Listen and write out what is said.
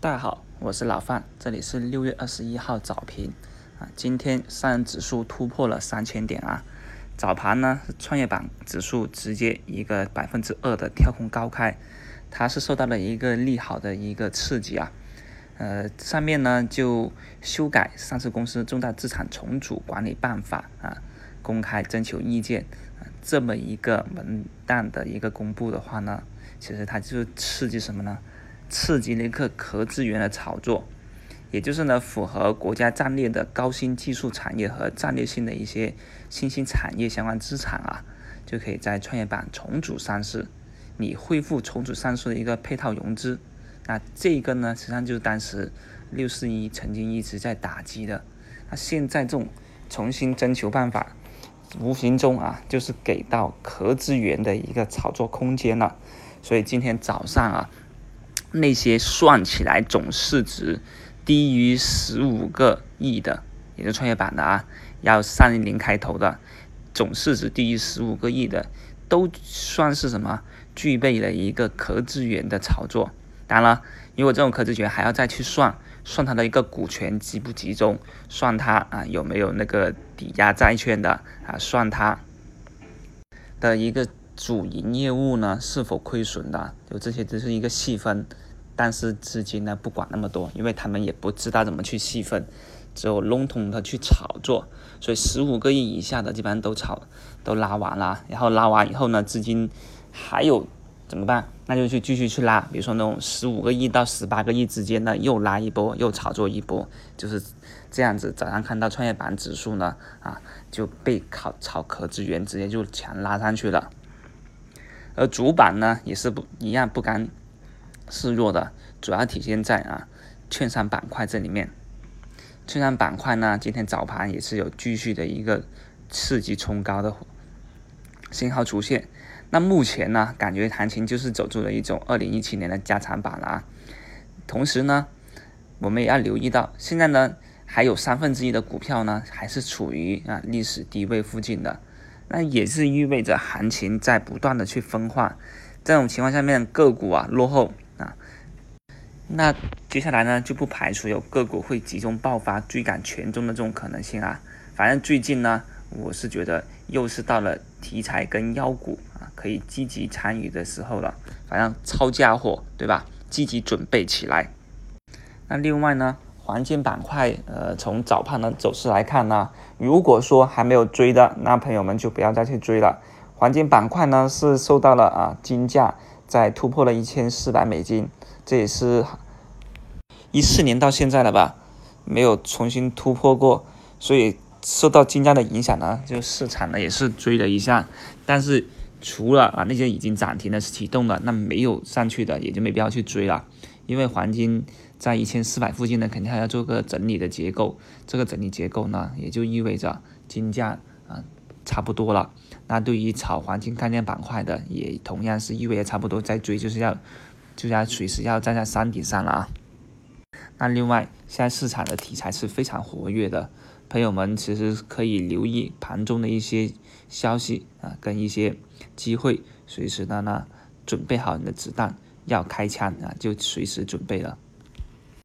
大家好，我是老范，这里是六月二十一号早评啊。今天上证指数突破了三千点啊，早盘呢，创业板指数直接一个百分之二的跳空高开，它是受到了一个利好的一个刺激啊。呃，上面呢就修改上市公司重大资产重组管理办法啊，公开征求意见啊，这么一个文档的一个公布的话呢，其实它就是刺激什么呢？刺激了一个壳资源的炒作，也就是呢，符合国家战略的高新技术产业和战略性的一些新兴产业相关资产啊，就可以在创业板重组上市，你恢复重组上市的一个配套融资。那这个呢，实际上就是当时六四一曾经一直在打击的。那现在这种重新征求办法，无形中啊，就是给到壳资源的一个炒作空间了。所以今天早上啊。那些算起来总市值低于十五个亿的，也是创业板的啊，要三零开头的，总市值低于十五个亿的，都算是什么？具备了一个壳资源的炒作。当然了，如果这种壳资源还要再去算，算它的一个股权集不集中，算它啊有没有那个抵押债券的啊，算它的一个。主营业务呢是否亏损的？就这些只是一个细分，但是资金呢不管那么多，因为他们也不知道怎么去细分，只有笼统的去炒作。所以十五个亿以下的基本上都炒，都拉完了。然后拉完以后呢，资金还有怎么办？那就去继续去拉。比如说那种十五个亿到十八个亿之间的又拉一波，又炒作一波，就是这样子。早上看到创业板指数呢啊就被炒炒壳资源直接就强拉上去了。而主板呢，也是不一样不甘示弱的，主要体现在啊券商板块这里面。券商板块呢，今天早盘也是有继续的一个刺激冲高的信号出现。那目前呢，感觉行情就是走出了一种二零一七年的加长版了啊。同时呢，我们也要留意到，现在呢还有三分之一的股票呢，还是处于啊历史低位附近的。那也是意味着行情在不断的去分化，这种情况下面个股啊落后啊，那接下来呢就不排除有个股会集中爆发追赶权重的这种可能性啊。反正最近呢，我是觉得又是到了题材跟妖股啊可以积极参与的时候了。反正抄家伙对吧？积极准备起来。那另外呢？黄金板块，呃，从早盘的走势来看呢，如果说还没有追的，那朋友们就不要再去追了。黄金板块呢是受到了啊金价在突破了一千四百美金，这也是一四年到现在了吧，没有重新突破过，所以受到金价的影响呢，就市场呢也是追了一下。但是除了啊那些已经涨停的启动的，那没有上去的也就没必要去追了。因为黄金在一千四百附近呢，肯定还要做个整理的结构。这个整理结构呢，也就意味着金价啊差不多了。那对于炒黄金概念板块的，也同样是意味着差不多在追就是要就要随时要站在山顶上了啊。那另外，现在市场的题材是非常活跃的，朋友们其实可以留意盘中的一些消息啊，跟一些机会，随时的呢准备好你的子弹。要开枪啊，就随时准备了。